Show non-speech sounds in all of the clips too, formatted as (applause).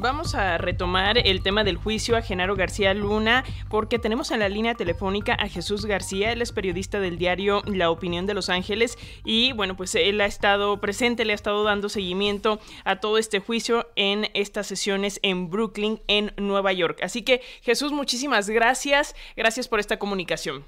Vamos a retomar el tema del juicio a Genaro García Luna porque tenemos en la línea telefónica a Jesús García, él es periodista del diario La Opinión de Los Ángeles y bueno, pues él ha estado presente, le ha estado dando seguimiento a todo este juicio en estas sesiones en Brooklyn, en Nueva York. Así que Jesús, muchísimas gracias, gracias por esta comunicación.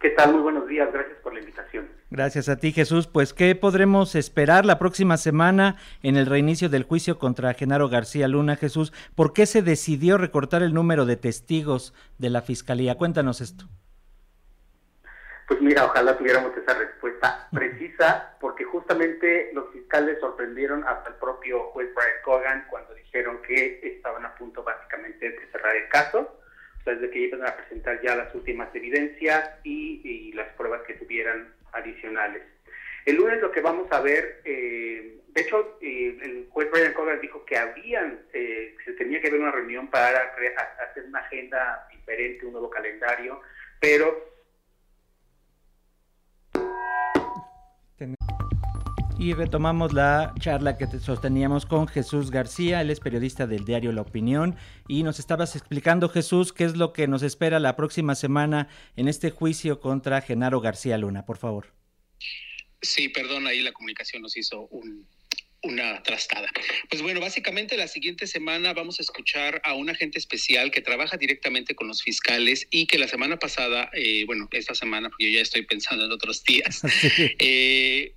¿Qué tal? Muy buenos días, gracias por la invitación. Gracias a ti, Jesús. Pues, ¿qué podremos esperar la próxima semana en el reinicio del juicio contra Genaro García Luna, Jesús? ¿Por qué se decidió recortar el número de testigos de la Fiscalía? Cuéntanos esto. Pues mira, ojalá tuviéramos esa respuesta precisa, porque justamente los fiscales sorprendieron hasta el propio juez Brian Cogan cuando dijeron que estaban a punto básicamente de cerrar el caso desde que iban a presentar ya las últimas evidencias y, las pruebas que tuvieran adicionales. El lunes lo que vamos a ver, eh, de hecho, eh, el juez Brian Cogan dijo que habían, eh, se tenía que haber una reunión para hacer una agenda diferente, un nuevo calendario, pero Y retomamos la charla que sosteníamos con Jesús García, él es periodista del diario La Opinión, y nos estabas explicando, Jesús, qué es lo que nos espera la próxima semana en este juicio contra Genaro García Luna, por favor. Sí, perdón, ahí la comunicación nos hizo un, una trastada. Pues bueno, básicamente la siguiente semana vamos a escuchar a un agente especial que trabaja directamente con los fiscales y que la semana pasada, eh, bueno, esta semana, porque yo ya estoy pensando en otros días, (laughs) eh,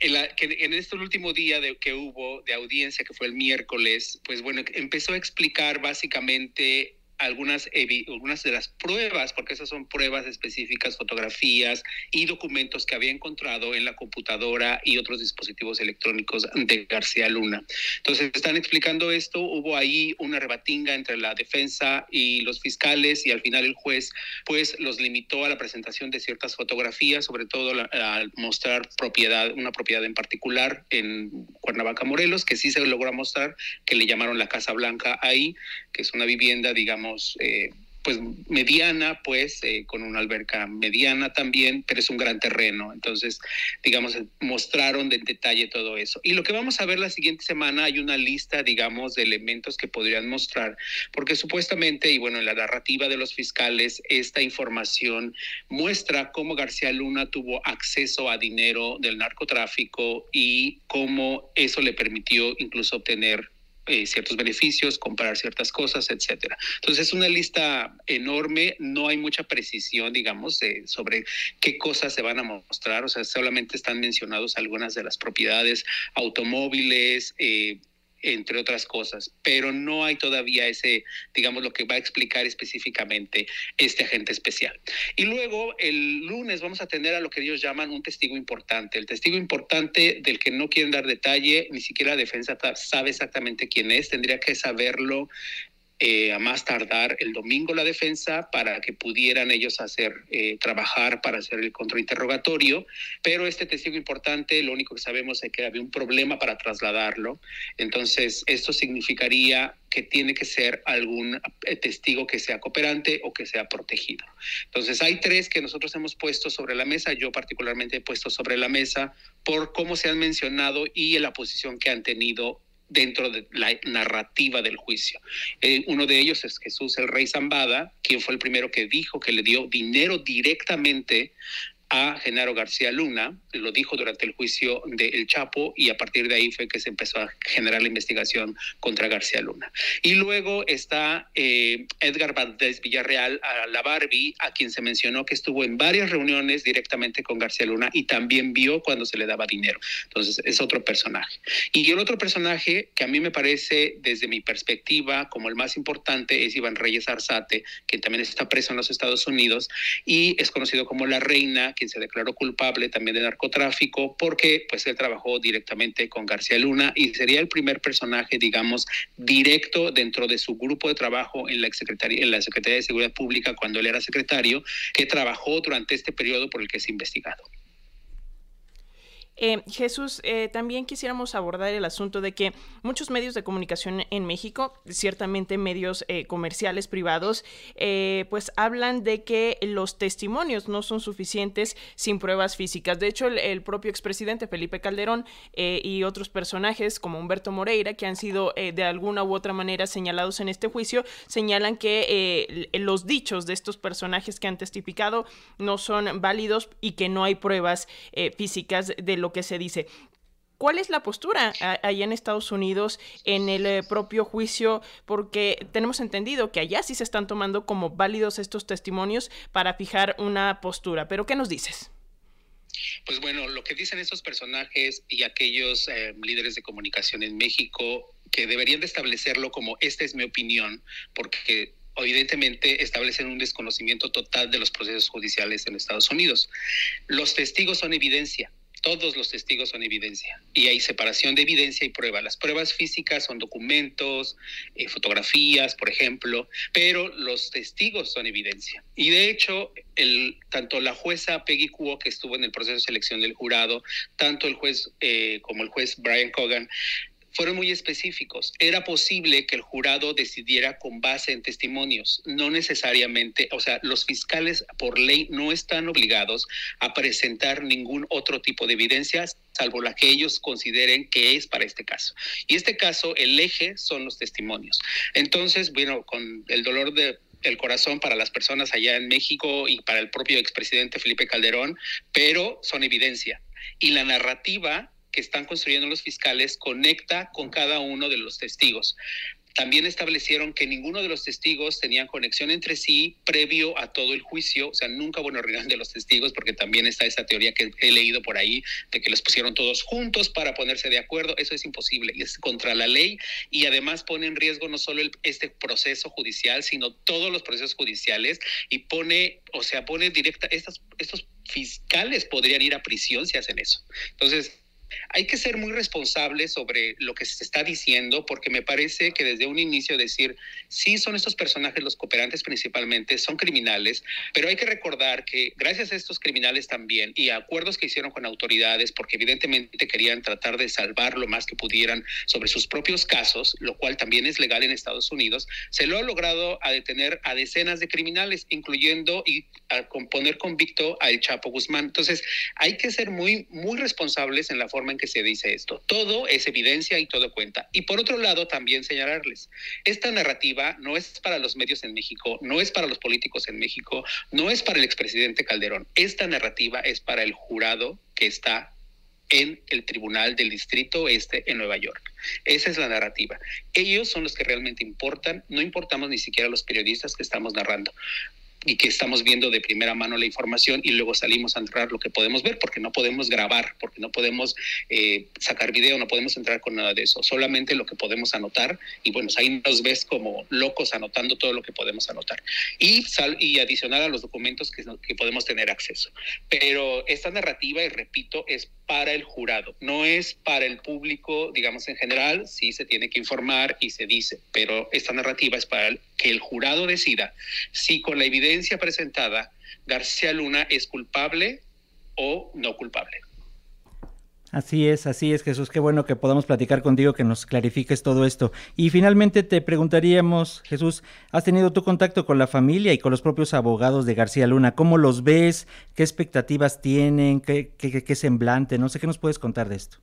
en, que en este último día de, que hubo de audiencia, que fue el miércoles, pues bueno, empezó a explicar básicamente algunas, algunas de las pruebas, porque esas son pruebas específicas, fotografías y documentos que había encontrado en la computadora y otros dispositivos electrónicos de García Luna. Entonces, están explicando esto, hubo ahí una rebatinga entre la defensa y los fiscales y al final el juez pues los limitó a la presentación de ciertas fotografías, sobre todo al mostrar propiedad, una propiedad en particular en Cuernavaca, Morelos, que sí se logró mostrar, que le llamaron la Casa Blanca ahí, que es una vivienda, digamos, eh, pues mediana, pues eh, con una alberca mediana también, pero es un gran terreno. Entonces, digamos, mostraron de detalle todo eso. Y lo que vamos a ver la siguiente semana hay una lista, digamos, de elementos que podrían mostrar, porque supuestamente, y bueno, en la narrativa de los fiscales, esta información muestra cómo García Luna tuvo acceso a dinero del narcotráfico y cómo eso le permitió incluso obtener eh, ciertos beneficios, comprar ciertas cosas, etcétera. Entonces es una lista enorme, no hay mucha precisión, digamos, sobre qué cosas se van a mostrar, o sea, solamente están mencionados algunas de las propiedades, automóviles, eh, entre otras cosas, pero no hay todavía ese, digamos, lo que va a explicar específicamente este agente especial. Y luego el lunes vamos a tener a lo que ellos llaman un testigo importante, el testigo importante del que no quieren dar detalle, ni siquiera la defensa sabe exactamente quién es, tendría que saberlo eh, a más tardar el domingo la defensa para que pudieran ellos hacer, eh, trabajar para hacer el contrainterrogatorio, pero este testigo importante, lo único que sabemos es que había un problema para trasladarlo, entonces esto significaría que tiene que ser algún eh, testigo que sea cooperante o que sea protegido. Entonces hay tres que nosotros hemos puesto sobre la mesa, yo particularmente he puesto sobre la mesa por cómo se han mencionado y la posición que han tenido dentro de la narrativa del juicio. Eh, uno de ellos es Jesús el Rey Zambada, quien fue el primero que dijo que le dio dinero directamente a Genaro García Luna, lo dijo durante el juicio de El Chapo y a partir de ahí fue que se empezó a generar la investigación contra García Luna. Y luego está eh, Edgar Valdés Villarreal, a la Barbie, a quien se mencionó que estuvo en varias reuniones directamente con García Luna y también vio cuando se le daba dinero. Entonces es otro personaje. Y el otro personaje que a mí me parece desde mi perspectiva como el más importante es Iván Reyes Arzate, quien también está preso en los Estados Unidos y es conocido como la reina quien se declaró culpable también de narcotráfico, porque pues él trabajó directamente con García Luna y sería el primer personaje, digamos, directo dentro de su grupo de trabajo en la Secretaría, en la Secretaría de Seguridad Pública cuando él era secretario, que trabajó durante este periodo por el que es investigado. Eh, Jesús, eh, también quisiéramos abordar el asunto de que muchos medios de comunicación en México, ciertamente medios eh, comerciales privados, pues hablan de que los testimonios no son suficientes sin pruebas físicas. De hecho, el, propio expresidente Felipe Calderón y otros personajes como Humberto Moreira, que han sido de alguna u otra manera señalados en este juicio, señalan que los dichos de estos personajes que han testificado no son válidos y que no hay pruebas físicas de lo que se dice. ¿Cuál es la postura allá en Estados Unidos en el eh, propio juicio? Porque tenemos entendido que allá sí se están tomando como válidos estos testimonios para fijar una postura. Pero ¿qué nos dices? Pues bueno, lo que dicen estos personajes y aquellos eh, líderes de comunicación en México que deberían de establecerlo como esta es mi opinión, porque evidentemente establecen un desconocimiento total de los procesos judiciales en Estados Unidos. Los testigos son evidencia todos los testigos son evidencia y hay separación de evidencia y prueba. Las pruebas físicas son documentos, eh, fotografías, por ejemplo, pero los testigos son evidencia. Y de hecho, el, tanto la jueza Peggy Kuo, que estuvo en el proceso de selección del jurado, tanto el juez eh, como el juez Brian Cogan, fueron muy específicos. Era posible que el jurado decidiera con base en testimonios, no necesariamente, o sea, los fiscales por ley no están obligados a presentar ningún otro tipo de evidencia salvo la que ellos consideren que es para este caso. Y este caso, el eje son los testimonios. Entonces, bueno, con el dolor de el corazón para las personas allá en México y para el propio expresidente Felipe Calderón, pero son evidencia. Y la narrativa que están construyendo los fiscales conecta con cada uno de los testigos. También establecieron que ninguno de los testigos tenían conexión entre sí previo a todo el juicio, o sea, nunca hubo una reunión de los testigos, porque también está esa teoría que he leído por ahí, de que los pusieron todos juntos para ponerse de acuerdo. Eso es imposible y es contra la ley y además pone en riesgo no solo este proceso judicial, sino todos los procesos judiciales y pone, o sea, pone directa, estos, estos fiscales podrían ir a prisión si hacen eso. Entonces, hay que ser muy responsable sobre lo que se está diciendo, porque me parece que desde un inicio decir, sí son estos personajes los cooperantes principalmente, son criminales, pero hay que recordar que gracias a estos criminales también y a acuerdos que hicieron con autoridades, porque evidentemente querían tratar de salvar lo más que pudieran sobre sus propios casos, lo cual también es legal en Estados Unidos, se lo ha logrado a detener a decenas de criminales, incluyendo y a poner convicto a El Chapo Guzmán. Entonces, hay que ser muy, muy responsables en la forma en que se dice esto. Todo es evidencia y todo cuenta. Y por otro lado, también señalarles, esta narrativa no es para los medios en México, no es para los políticos en México, no es para el expresidente Calderón. Esta narrativa es para el jurado que está en el Tribunal del Distrito Este en Nueva York. Esa es la narrativa. Ellos son los que realmente importan, no importamos ni siquiera los periodistas que estamos narrando y que estamos viendo de primera mano la información y luego salimos a entrar lo que podemos ver porque no podemos grabar, porque no podemos eh, sacar video, no podemos entrar con nada de eso, solamente lo que podemos anotar y bueno, ahí nos ves como locos anotando todo lo que podemos anotar. Y, sal, y adicionar a los documentos que, que podemos tener acceso. Pero esta narrativa, y repito, es para el jurado, no es para el público, digamos en general, sí se tiene que informar y se dice, pero esta narrativa es para que el jurado decida si con la evidencia presentada García Luna es culpable o no culpable. Así es, así es, Jesús. Qué bueno que podamos platicar contigo, que nos clarifiques todo esto. Y finalmente te preguntaríamos, Jesús, ¿has tenido tu contacto con la familia y con los propios abogados de García Luna? ¿Cómo los ves? ¿Qué expectativas tienen? ¿Qué, qué, qué semblante? No sé qué nos puedes contar de esto.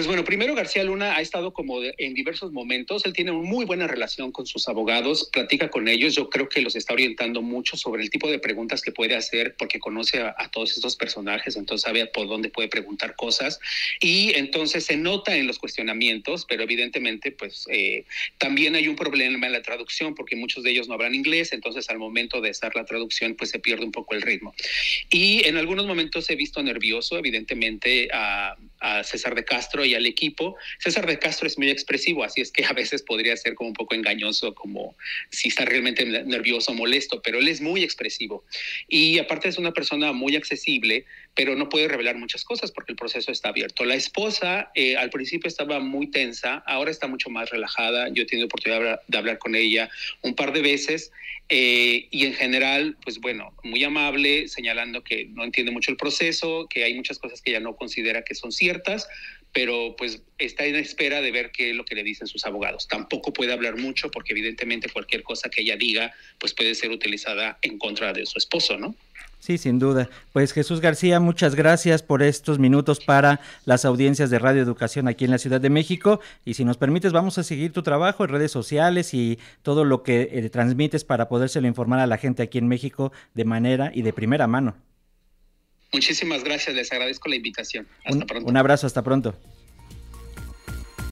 Pues bueno, primero García Luna ha estado como en diversos momentos, él tiene una muy buena relación con sus abogados, platica con ellos, yo creo que los está orientando mucho sobre el tipo de preguntas que puede hacer porque conoce a, todos estos personajes, entonces sabe por dónde puede preguntar cosas. Y entonces se nota en los cuestionamientos, pero evidentemente pues eh, también hay un problema en la traducción porque muchos de ellos no hablan inglés, entonces al momento de hacer la traducción pues se pierde un poco el ritmo. Y en algunos momentos he visto nervioso evidentemente a César de Castro, y al equipo. César de Castro es muy expresivo, así es que a veces podría ser como un poco engañoso, como si está realmente nervioso o molesto, pero él es muy expresivo. Y aparte es una persona muy accesible, pero no puede revelar muchas cosas porque el proceso está abierto. La esposa eh, al principio estaba muy tensa, ahora está mucho más relajada. Yo he tenido oportunidad de hablar, con ella un par de veces eh, y en general, pues bueno, muy amable, señalando que no entiende mucho el proceso, que hay muchas cosas que ella no considera que son ciertas, pero pues está en espera de ver qué es lo que le dicen sus abogados. Tampoco puede hablar mucho porque evidentemente cualquier cosa que ella diga pues puede ser utilizada en contra de su esposo, ¿no? Sí, sin duda. Pues Jesús García, muchas gracias por estos minutos para las audiencias de Radio Educación aquí en la Ciudad de México. Y si nos permites, vamos a seguir tu trabajo en redes sociales y todo lo que eh, transmites para podérselo informar a la gente aquí en México de manera y de primera mano. Muchísimas gracias, les agradezco la invitación. Hasta pronto. Un abrazo, hasta pronto.